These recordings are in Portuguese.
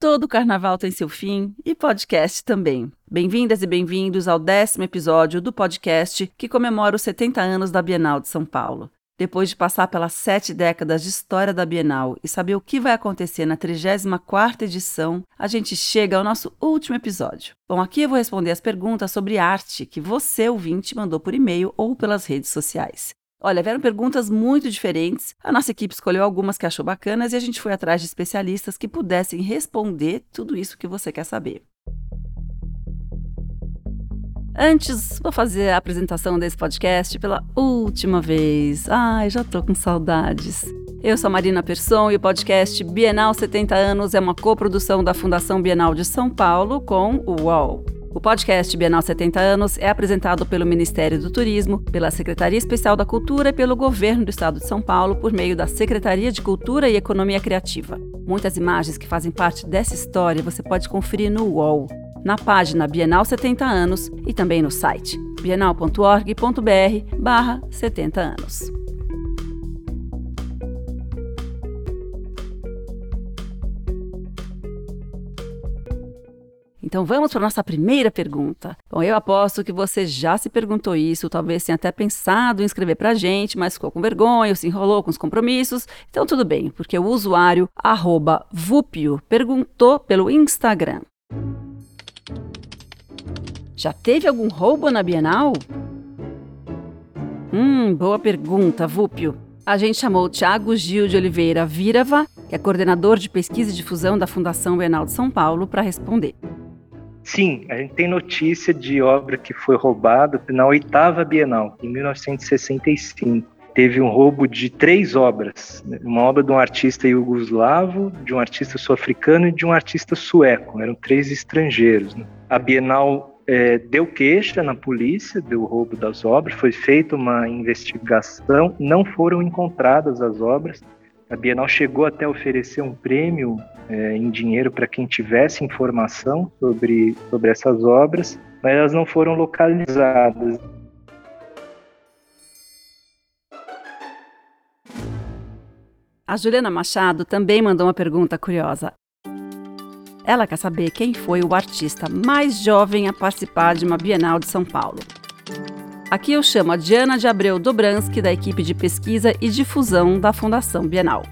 Todo carnaval tem seu fim e podcast também. Bem-vindas e bem-vindos ao décimo episódio do podcast que comemora os 70 anos da Bienal de São Paulo. Depois de passar pelas sete décadas de história da Bienal e saber o que vai acontecer na 34ª edição, a gente chega ao nosso último episódio. Bom, aqui eu vou responder as perguntas sobre arte que você, ouvinte, mandou por e-mail ou pelas redes sociais. Olha, vieram perguntas muito diferentes. A nossa equipe escolheu algumas que achou bacanas e a gente foi atrás de especialistas que pudessem responder tudo isso que você quer saber. Antes, vou fazer a apresentação desse podcast pela última vez. Ai, já tô com saudades. Eu sou Marina Persson e o podcast Bienal 70 anos é uma coprodução da Fundação Bienal de São Paulo com o UOL. O podcast Bienal 70 anos é apresentado pelo Ministério do Turismo, pela Secretaria Especial da Cultura e pelo Governo do Estado de São Paulo por meio da Secretaria de Cultura e Economia Criativa. Muitas imagens que fazem parte dessa história você pode conferir no UOL na página Bienal 70 anos e também no site bienal.org.br barra 70 anos. Então vamos para a nossa primeira pergunta. Bom, eu aposto que você já se perguntou isso, talvez tenha até pensado em escrever para a gente, mas ficou com vergonha ou se enrolou com os compromissos. Então tudo bem, porque o usuário Vupio perguntou pelo Instagram. Já teve algum roubo na Bienal? Hum, boa pergunta, Vúpio. A gente chamou o Thiago Gil de Oliveira Virava, que é coordenador de pesquisa e difusão da Fundação Bienal de São Paulo, para responder. Sim, a gente tem notícia de obra que foi roubada na oitava Bienal, em 1965. Teve um roubo de três obras: né? uma obra de um artista iugoslavo, de um artista sul-africano e de um artista sueco. Eram três estrangeiros. Né? A Bienal é, deu queixa na polícia do roubo das obras, foi feita uma investigação, não foram encontradas as obras. A Bienal chegou até a oferecer um prêmio é, em dinheiro para quem tivesse informação sobre, sobre essas obras, mas elas não foram localizadas. A Juliana Machado também mandou uma pergunta curiosa. Ela quer saber quem foi o artista mais jovem a participar de uma Bienal de São Paulo. Aqui eu chamo a Diana de Abreu Dobransky, da equipe de pesquisa e difusão da Fundação Bienal.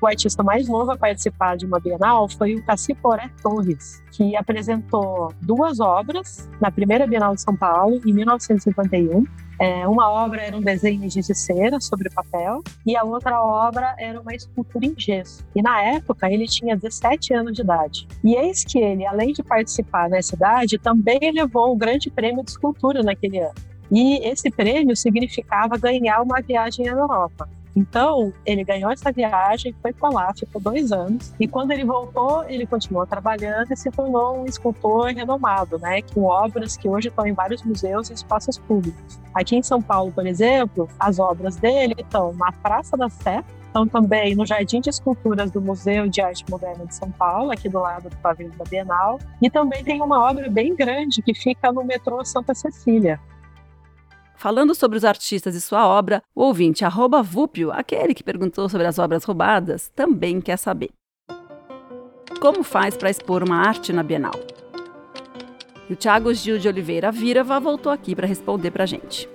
O artista mais novo a participar de uma Bienal foi o Caciporé Torres, que apresentou duas obras na primeira Bienal de São Paulo, em 1951, é, uma obra era um desenho de cera sobre papel e a outra obra era uma escultura em gesso. E na época ele tinha 17 anos de idade. E eis que ele, além de participar nessa idade, também levou o grande prêmio de escultura naquele ano. E esse prêmio significava ganhar uma viagem à Europa. Então, ele ganhou essa viagem, foi para lá, ficou dois anos. E quando ele voltou, ele continuou trabalhando e se tornou um escultor renomado, né? Com obras que hoje estão em vários museus e espaços públicos. Aqui em São Paulo, por exemplo, as obras dele estão na Praça da Sé, estão também no Jardim de Esculturas do Museu de Arte Moderna de São Paulo, aqui do lado do pavilhão da Bienal. E também tem uma obra bem grande que fica no metrô Santa Cecília, Falando sobre os artistas e sua obra, o ouvinte arroba Vúpio, aquele que perguntou sobre as obras roubadas, também quer saber. Como faz para expor uma arte na Bienal? E o Thiago Gil de Oliveira Virava voltou aqui para responder para a gente.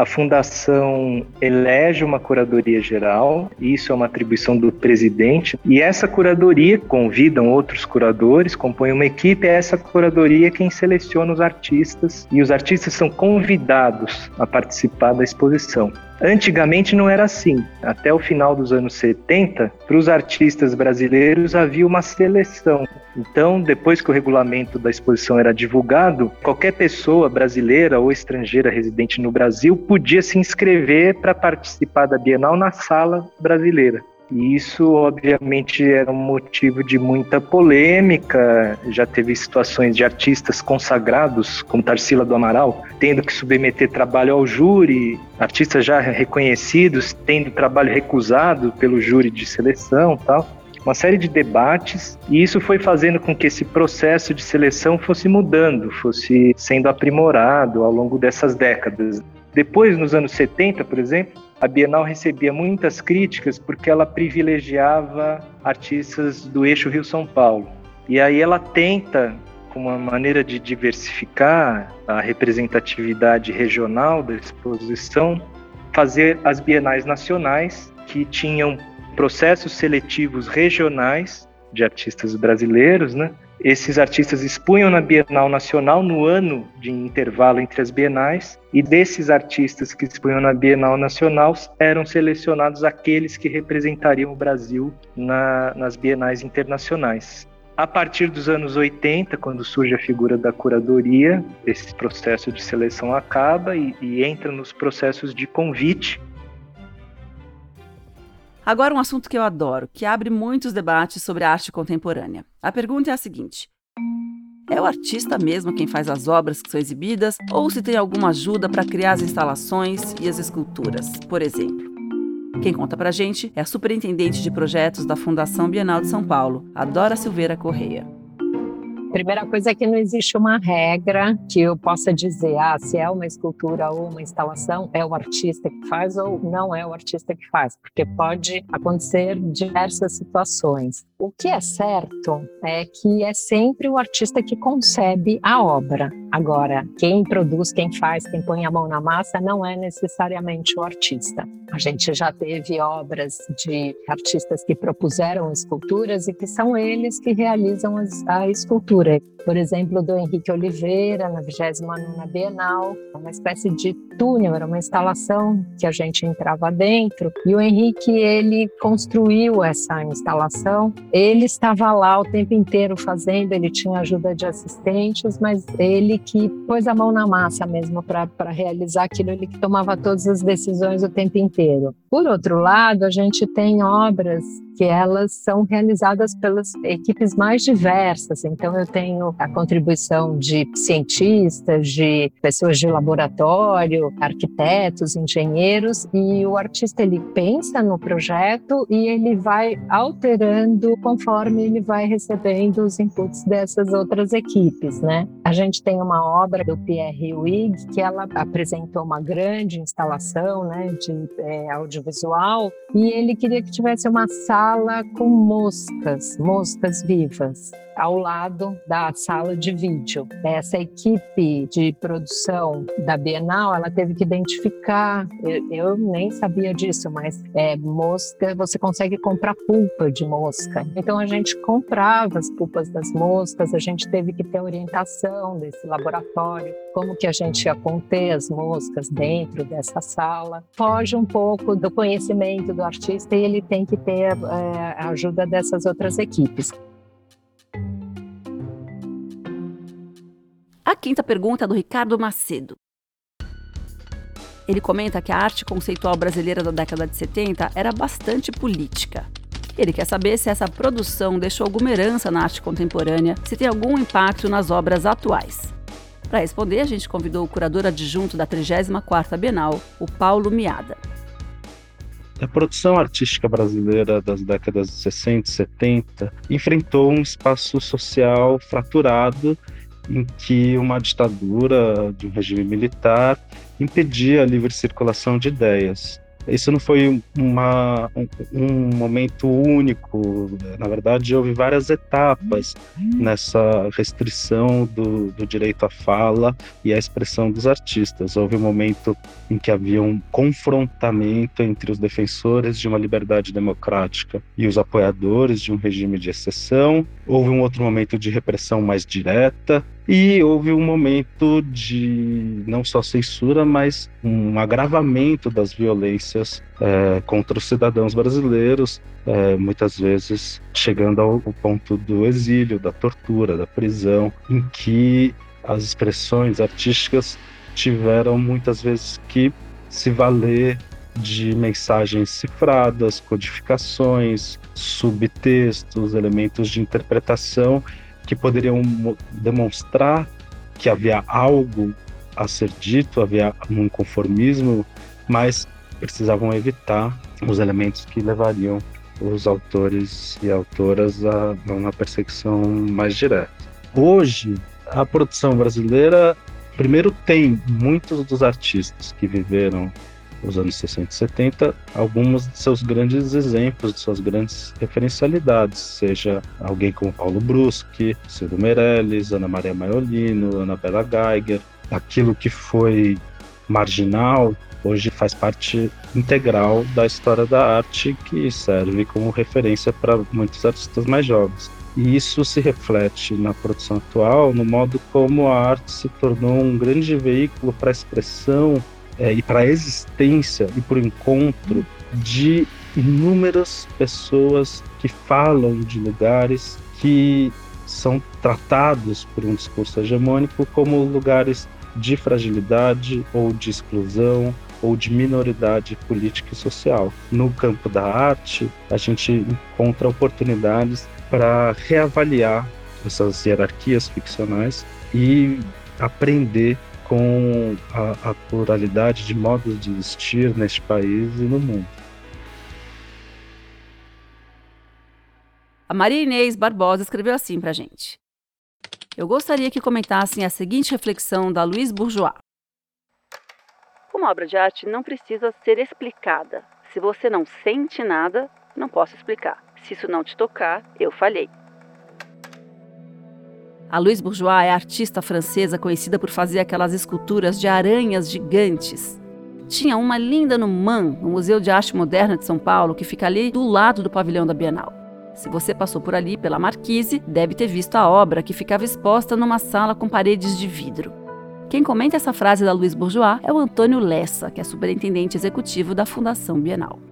A fundação elege uma curadoria geral, isso é uma atribuição do presidente, e essa curadoria convidam outros curadores, compõe uma equipe, é essa curadoria quem seleciona os artistas, e os artistas são convidados a participar da exposição. Antigamente não era assim. Até o final dos anos 70, para os artistas brasileiros havia uma seleção. Então, depois que o regulamento da exposição era divulgado, qualquer pessoa brasileira ou estrangeira residente no Brasil podia se inscrever para participar da Bienal na sala brasileira. E isso, obviamente, era um motivo de muita polêmica. Já teve situações de artistas consagrados, como Tarsila do Amaral, tendo que submeter trabalho ao júri, artistas já reconhecidos tendo trabalho recusado pelo júri de seleção tal. Uma série de debates, e isso foi fazendo com que esse processo de seleção fosse mudando, fosse sendo aprimorado ao longo dessas décadas. Depois, nos anos 70, por exemplo, a Bienal recebia muitas críticas porque ela privilegiava artistas do eixo Rio-São Paulo. E aí ela tenta, como uma maneira de diversificar a representatividade regional da exposição, fazer as bienais nacionais que tinham processos seletivos regionais de artistas brasileiros, né? Esses artistas expunham na Bienal Nacional no ano de intervalo entre as bienais, e desses artistas que expunham na Bienal Nacional eram selecionados aqueles que representariam o Brasil na, nas bienais internacionais. A partir dos anos 80, quando surge a figura da curadoria, esse processo de seleção acaba e, e entra nos processos de convite Agora, um assunto que eu adoro, que abre muitos debates sobre a arte contemporânea. A pergunta é a seguinte: é o artista mesmo quem faz as obras que são exibidas ou se tem alguma ajuda para criar as instalações e as esculturas, por exemplo? Quem conta pra gente é a superintendente de projetos da Fundação Bienal de São Paulo, Adora Silveira Correia. Primeira coisa é que não existe uma regra que eu possa dizer, ah, se é uma escultura ou uma instalação, é o artista que faz ou não é o artista que faz, porque pode acontecer diversas situações. O que é certo é que é sempre o artista que concebe a obra. Agora, quem produz, quem faz, quem põe a mão na massa não é necessariamente o artista. A gente já teve obras de artistas que propuseram esculturas e que são eles que realizam a escultura. Por exemplo, do Henrique Oliveira, na 29ª Bienal, uma espécie de túnel, era uma instalação que a gente entrava dentro, e o Henrique, ele construiu essa instalação, ele estava lá o tempo inteiro fazendo, ele tinha ajuda de assistentes, mas ele que pôs a mão na massa mesmo para realizar aquilo, ele que tomava todas as decisões o tempo inteiro. Por outro lado, a gente tem obras que elas são realizadas pelas equipes mais diversas. Então, eu tenho a contribuição de cientistas, de pessoas de laboratório, arquitetos, engenheiros, e o artista ele pensa no projeto e ele vai alterando conforme ele vai recebendo os inputs dessas outras equipes, né? A gente tem uma obra do Pierre Huyghe que ela apresentou uma grande instalação, né, de é, audiovisual e ele queria que tivesse uma sala sala com moscas, moscas vivas ao lado da sala de vídeo. Essa equipe de produção da Bienal, ela teve que identificar, eu, eu nem sabia disso, mas é, mosca, você consegue comprar pulpa de mosca. Então a gente comprava as pulpas das moscas, a gente teve que ter orientação desse laboratório, como que a gente ia conter as moscas dentro dessa sala. Foge um pouco do conhecimento do artista e ele tem que ter é, a ajuda dessas outras equipes. A quinta pergunta é do Ricardo Macedo. Ele comenta que a arte conceitual brasileira da década de 70 era bastante política. Ele quer saber se essa produção deixou alguma herança na arte contemporânea, se tem algum impacto nas obras atuais. Para responder, a gente convidou o curador adjunto da 34ª Bienal, o Paulo Miada. A produção artística brasileira das décadas de 60 e 70 enfrentou um espaço social fraturado em que uma ditadura de um regime militar impedia a livre circulação de ideias. Isso não foi uma, um, um, momento único, na verdade, houve várias etapas nessa restrição do, do, direito à fala e à expressão dos artistas. Houve um momento em que havia um confrontamento entre os defensores de uma liberdade democrática e os apoiadores de um regime de exceção. Houve um outro momento de repressão mais direta, e houve um momento de não só censura, mas um agravamento das violências é, contra os cidadãos brasileiros, é, muitas vezes chegando ao, ponto do exílio, da tortura, da prisão, em que as expressões artísticas tiveram muitas vezes que se valer de mensagens cifradas, codificações, subtextos, elementos de interpretação que poderiam demonstrar que havia algo a ser dito, havia um conformismo, mas precisavam evitar os elementos que levariam os autores e autoras a uma perseguição mais direta. Hoje, a produção brasileira, primeiro, tem muitos dos artistas que viveram os anos 60 e 70, alguns de seus grandes exemplos, de suas grandes referencialidades, seja alguém como Paulo Bruschi, Ciro Meirelles, Ana Maria Maiolino, Ana Bela Geiger, aquilo que foi marginal hoje faz parte integral da história da arte que serve como referência para muitos artistas mais jovens. E isso se reflete na produção atual, no modo como a arte se tornou um grande veículo para a expressão é, e para a existência e para o encontro de inúmeras pessoas que falam de lugares que são tratados por um discurso hegemônico como lugares de fragilidade ou de exclusão ou de minoridade política e social. No campo da arte, a gente encontra oportunidades para reavaliar essas hierarquias ficcionais e aprender com a, a, pluralidade de modos de existir neste país e no mundo. A Maria Inês Barbosa escreveu assim para a gente. Eu gostaria que comentassem a seguinte reflexão da Louise Bourgeois. Uma obra de arte não precisa ser explicada. Se você não sente nada, não posso explicar. Se isso não te tocar, eu falhei. A Louise Bourgeois é artista francesa conhecida por fazer aquelas esculturas de aranhas gigantes. Tinha uma linda no MAN, no Museu de Arte Moderna de São Paulo, que fica ali do lado do pavilhão da Bienal. Se você passou por ali pela Marquise, deve ter visto a obra que ficava exposta numa sala com paredes de vidro. Quem comenta essa frase da Louise Bourgeois é o Antônio Lessa, que é superintendente executivo da Fundação Bienal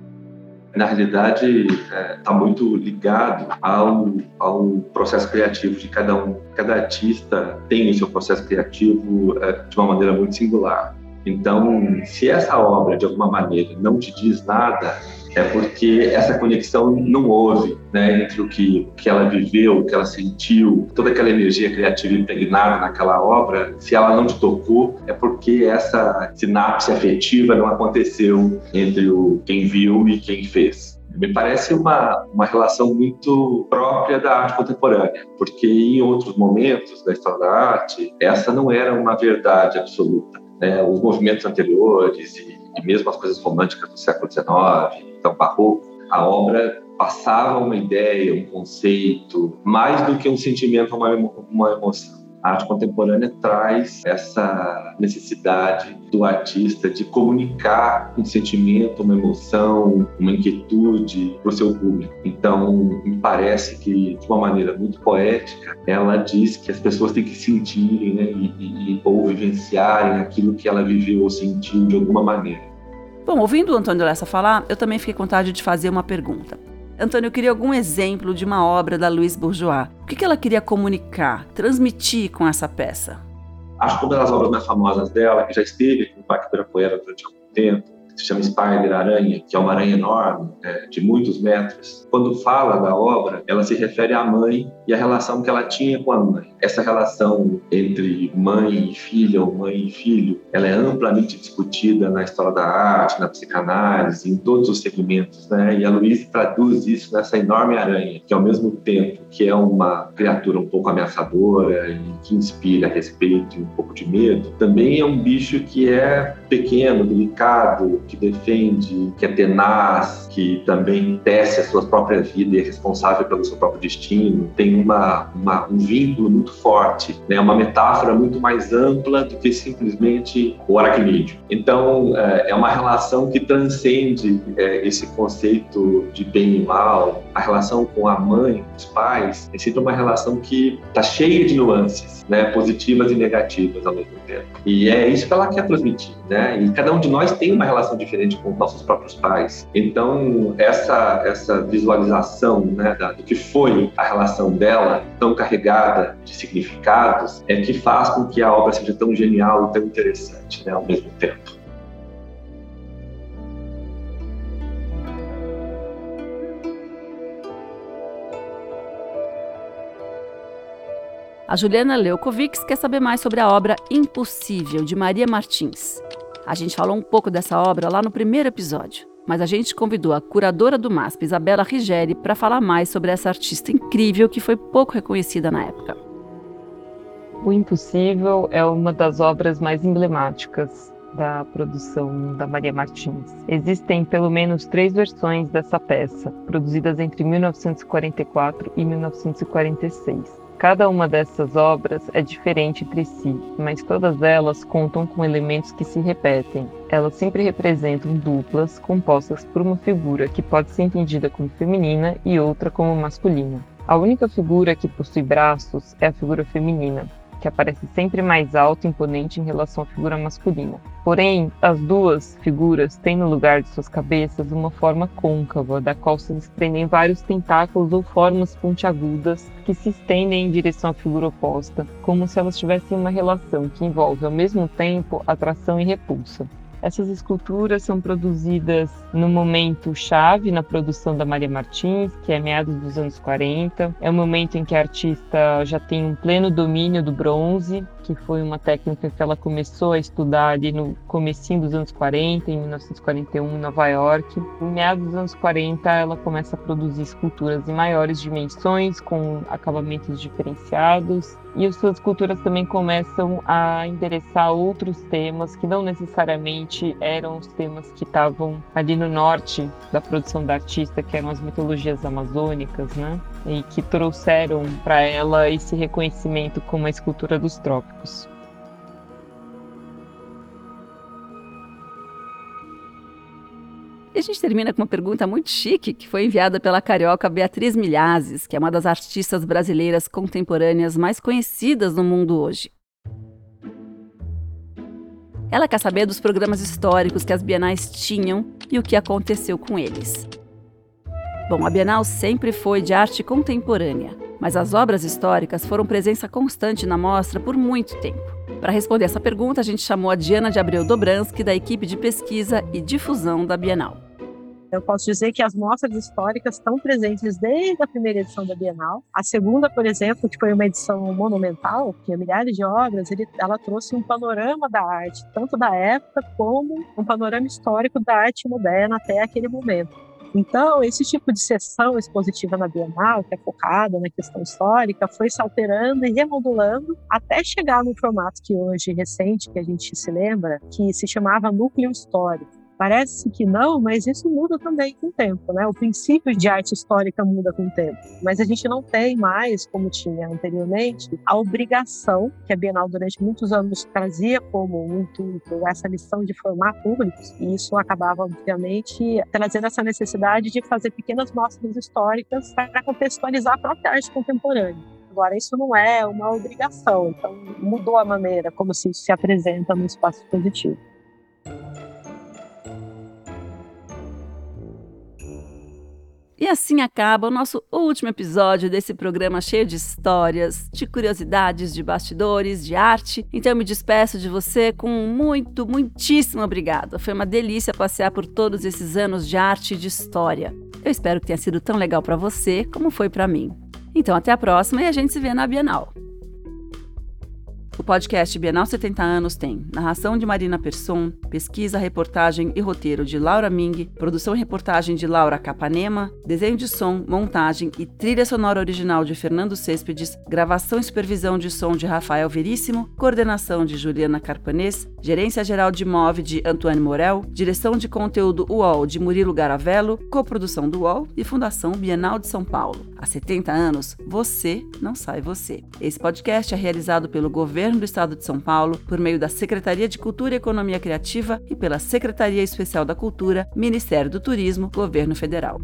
na realidade está é, tá muito ligado ao, ao processo criativo de cada um. Cada artista tem o seu processo criativo é, de uma maneira muito singular. Então, se essa obra de alguma maneira não te diz nada, é porque essa conexão não houve né, entre o que, que ela viveu, o que ela sentiu, toda aquela energia criativa impregnada naquela obra, se ela não te tocou, é porque essa sinapse afetiva não aconteceu entre o quem viu e quem fez. Me parece uma, uma relação muito própria da arte contemporânea, porque em outros momentos da história da arte, essa não era uma verdade absoluta. Né? Os movimentos anteriores e e mesmo as coisas românticas do século XIX, então barroco, a obra passava uma ideia, um conceito, mais do que um sentimento, uma, uma emoção. A arte contemporânea traz essa necessidade do artista de comunicar um sentimento, uma emoção, uma inquietude para o seu público. Então, me parece que, de uma maneira muito poética, ela diz que as pessoas têm que sentirem né, e, e, ou vivenciarem aquilo que ela viveu ou sentiu de alguma maneira. Bom, ouvindo o Antônio Lessa falar, eu também fiquei com vontade de fazer uma pergunta. Antônio, eu queria algum exemplo de uma obra da Louise Bourgeois. O que ela queria comunicar, transmitir com essa peça? Acho que uma das obras mais famosas dela, que já esteve com o Parque Ibirapuera durante algum tempo, se chama Spider Aranha, que é uma aranha enorme, é, de muitos metros. Quando fala da obra, ela se refere à mãe e à relação que ela tinha com a mãe. Essa relação entre mãe e filha ou mãe e filho, ela é amplamente discutida na história da arte, na psicanálise, em todos os segmentos, né? E a Luísa traduz isso nessa enorme aranha, que ao mesmo tempo que é uma criatura um pouco ameaçadora e que inspira respeito e um pouco de medo, também é um bicho que é pequeno, delicado, que defende, que é tenaz, que também tece a sua própria vida e é responsável pelo seu próprio destino, tem uma, uma um vínculo muito forte, né? uma metáfora muito mais ampla do que simplesmente o aracnídeo. Então, é, é uma relação que transcende é, esse conceito de bem e mal, a relação com a mãe, os pais, é sempre uma relação que está cheia de nuances, né? positivas e negativas ao mesmo tempo. E é isso que ela quer transmitir. Né? E cada um de nós tem uma relação diferente com os nossos próprios pais. Então, essa, essa visualização né, da, do que foi a relação dela, tão carregada de significados, é que faz com que a obra seja tão genial e tão interessante né, ao mesmo tempo. A Juliana Leukovics quer saber mais sobre a obra Impossível, de Maria Martins. A gente falou um pouco dessa obra lá no primeiro episódio, mas a gente convidou a curadora do MASP, Isabela Rigeri, para falar mais sobre essa artista incrível que foi pouco reconhecida na época. O Impossível é uma das obras mais emblemáticas da produção da Maria Martins. Existem pelo menos três versões dessa peça, produzidas entre 1944 e 1946. Cada uma dessas obras é diferente entre si, mas todas elas contam com elementos que se repetem. Elas sempre representam duplas compostas por uma figura que pode ser entendida como feminina e outra como masculina. A única figura que possui braços é a figura feminina, que aparece sempre mais alto e imponente em relação à figura masculina. Porém, as duas figuras têm no lugar de suas cabeças uma forma côncava, da qual se desprendem vários tentáculos ou formas pontiagudas que se estendem em direção à figura oposta, como se elas tivessem uma relação que envolve ao mesmo tempo atração e repulsa. Essas esculturas são produzidas no momento chave na produção da Maria Martins, que é meados dos anos 40. É o momento em que a artista já tem um pleno domínio do bronze, que foi uma técnica que ela começou a estudar ali no comecinho dos anos 40, em 1941, em Nova York. Em meados dos anos 40, ela começa a produzir esculturas em maiores dimensões, com acabamentos diferenciados, e as suas esculturas também começam a endereçar outros temas que não necessariamente eram os temas que estavam ali no norte da produção da artista, que eram as mitologias amazônicas, né? E que trouxeram para ela esse reconhecimento como a escultura dos trópicos. E a gente termina com uma pergunta muito chique que foi enviada pela carioca Beatriz Milhazes, que é uma das artistas brasileiras contemporâneas mais conhecidas no mundo hoje. Ela quer saber dos programas históricos que as bienais tinham e o que aconteceu com eles. Bom, a Bienal sempre foi de arte contemporânea, mas as obras históricas foram presença constante na mostra por muito tempo. Para responder essa pergunta, a gente chamou a Diana de Abreu Dobransky, da equipe de pesquisa e difusão da Bienal. Eu posso dizer que as mostras históricas estão presentes desde a primeira edição da Bienal. A segunda, por exemplo, que foi uma edição monumental, que tinha milhares de obras, ele, ela trouxe um panorama da arte, tanto da época como um panorama histórico da arte moderna até aquele momento. Então, esse tipo de sessão expositiva na Bienal, que é focada na questão histórica, foi se alterando e remodulando até chegar no formato que hoje, recente, que a gente se lembra, que se chamava núcleo histórico. Parece que não, mas isso muda também com o tempo, né? O princípio de arte histórica muda com o tempo. Mas a gente não tem mais, como tinha anteriormente, a obrigação que a Bienal durante muitos anos trazia como um intuito essa missão de formar públicos. E isso acabava, obviamente, trazendo essa necessidade de fazer pequenas mostras históricas para contextualizar a própria arte contemporânea. Agora, isso não é uma obrigação, então mudou a maneira como se isso se apresenta no espaço positivo. E assim acaba o nosso último episódio desse programa cheio de histórias, de curiosidades, de bastidores, de arte. Então eu me despeço de você com muito, muitíssimo obrigado. Foi uma delícia passear por todos esses anos de arte e de história. Eu espero que tenha sido tão legal para você como foi para mim. Então até a próxima e a gente se vê na Bienal. O podcast Bienal 70 anos tem narração de Marina Persson, pesquisa, reportagem e roteiro de Laura Ming, produção e reportagem de Laura Capanema, desenho de som, montagem e trilha sonora original de Fernando Céspedes, gravação e supervisão de som de Rafael Veríssimo, coordenação de Juliana Carpanês, gerência geral de MOV de Antoine Morel, direção de conteúdo UOL de Murilo Garavello, coprodução do UOL e Fundação Bienal de São Paulo. Há 70 anos, você não sai você. Esse podcast é realizado pelo governo Governo do Estado de São Paulo, por meio da Secretaria de Cultura e Economia Criativa e pela Secretaria Especial da Cultura, Ministério do Turismo, Governo Federal.